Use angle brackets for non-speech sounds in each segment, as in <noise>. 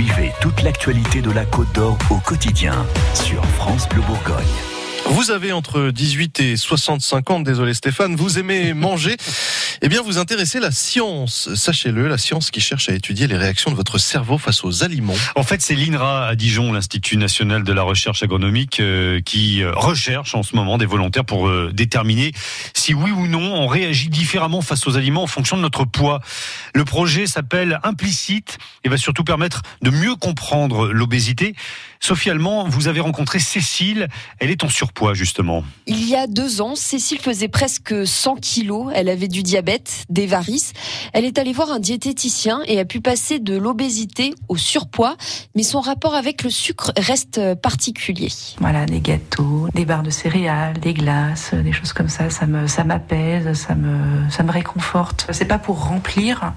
Suivez toute l'actualité de la Côte d'Or au quotidien sur France Bleu Bourgogne. Vous avez entre 18 et 65 ans, désolé Stéphane, vous aimez <laughs> manger, eh bien vous intéressez la science, sachez-le, la science qui cherche à étudier les réactions de votre cerveau face aux aliments. En fait, c'est l'INRA à Dijon, l'Institut national de la recherche agronomique, euh, qui euh, recherche en ce moment des volontaires pour euh, déterminer si oui ou non on réagit différemment face aux aliments en fonction de notre poids. Le projet s'appelle Implicite et va surtout permettre de mieux comprendre l'obésité. Sophie Allemand, vous avez rencontré Cécile, elle est en surpoids justement. Il y a deux ans, Cécile faisait presque 100 kilos, elle avait du diabète, des varices. Elle est allée voir un diététicien et a pu passer de l'obésité au surpoids, mais son rapport avec le sucre reste particulier. Voilà, des gâteaux, des barres de céréales, des glaces, des choses comme ça, ça me ça m'apaise, ça me ça me réconforte. C'est pas pour remplir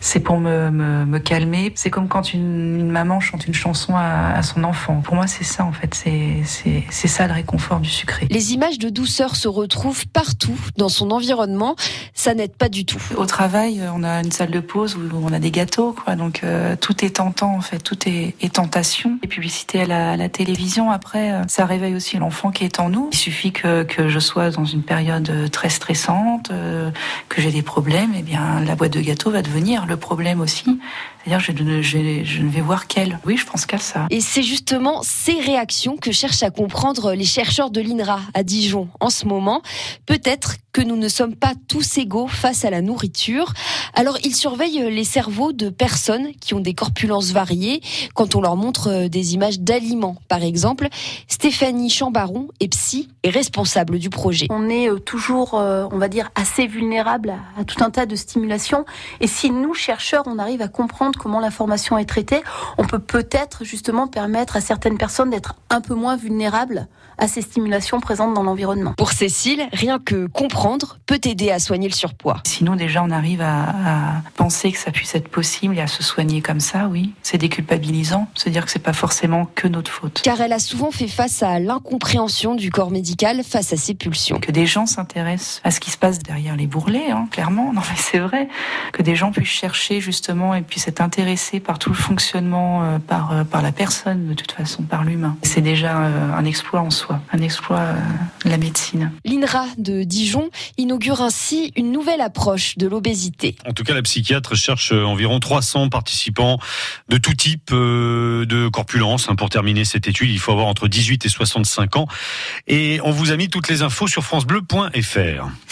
c'est pour me, me, me calmer. C'est comme quand une, une, maman chante une chanson à, à son enfant. Pour moi, c'est ça en fait. C'est ça le réconfort du sucré. Les images de douceur se retrouvent partout dans son environnement. Ça n'aide pas du tout. Au travail, on a une salle de pause où on a des gâteaux, quoi. Donc euh, tout est tentant en fait. Tout est, est tentation. Les publicités à la, à la, télévision, après, euh, ça réveille aussi l'enfant qui est en nous. Il suffit que, que je sois dans une période très stressante, euh, que j'ai des problèmes, et eh bien la boîte de gâteaux va devenir le problème aussi. C'est-à-dire, je, ne- je- je ne vais voir qu'elle. Oui, je pense qu'à ça. Et c'est justement ces réactions que cherchent à comprendre les chercheurs de l'INRA à Dijon en ce moment. Peut-être que nous ne sommes pas tous égaux face à la nourriture. Alors ils surveillent les cerveaux de personnes qui ont des corpulences variées quand on leur montre euh, des images d'aliments, par exemple. Stéphanie Chambaron est psy et responsable du projet. On est euh, toujours, euh, on va dire, assez vulnérable à tout un tas de stimulations. Et si nous, chercheurs, on arrive à comprendre comment l'information est traitée, on peut peut-être justement permettre à certaines personnes d'être un peu moins vulnérables à ces stimulations présentes dans l'environnement. Pour Cécile, rien que comprendre peut aider à soigner le surpoids. Sinon, déjà, on arrive à, à penser que ça puisse être possible et à se soigner comme ça, oui. C'est déculpabilisant. Se dire que c'est pas forcément que notre faute. Car elle a souvent fait face à l'incompréhension du corps médical face à ses pulsions. Que des gens s'intéressent à ce qui se passe derrière les bourrelets, hein, clairement. Non, mais c'est vrai. Que des gens puissent chercher justement et puissent être intéressés par tout le fonctionnement, euh, par, euh, par la personne, de toute façon, par l'humain. C'est déjà euh, un exploit en soi, un exploit euh, de la médecine. L'INRA de Dijon inaugure ainsi une nouvelle approche de l'obésité. En tout cas, la psychiatre cherche environ 300 participants de tout type euh, de corpulence. hein. Pour terminer cette étude, il faut avoir entre 18 et 65 ans. Et on vous a mis toutes les infos sur francebleu.fr.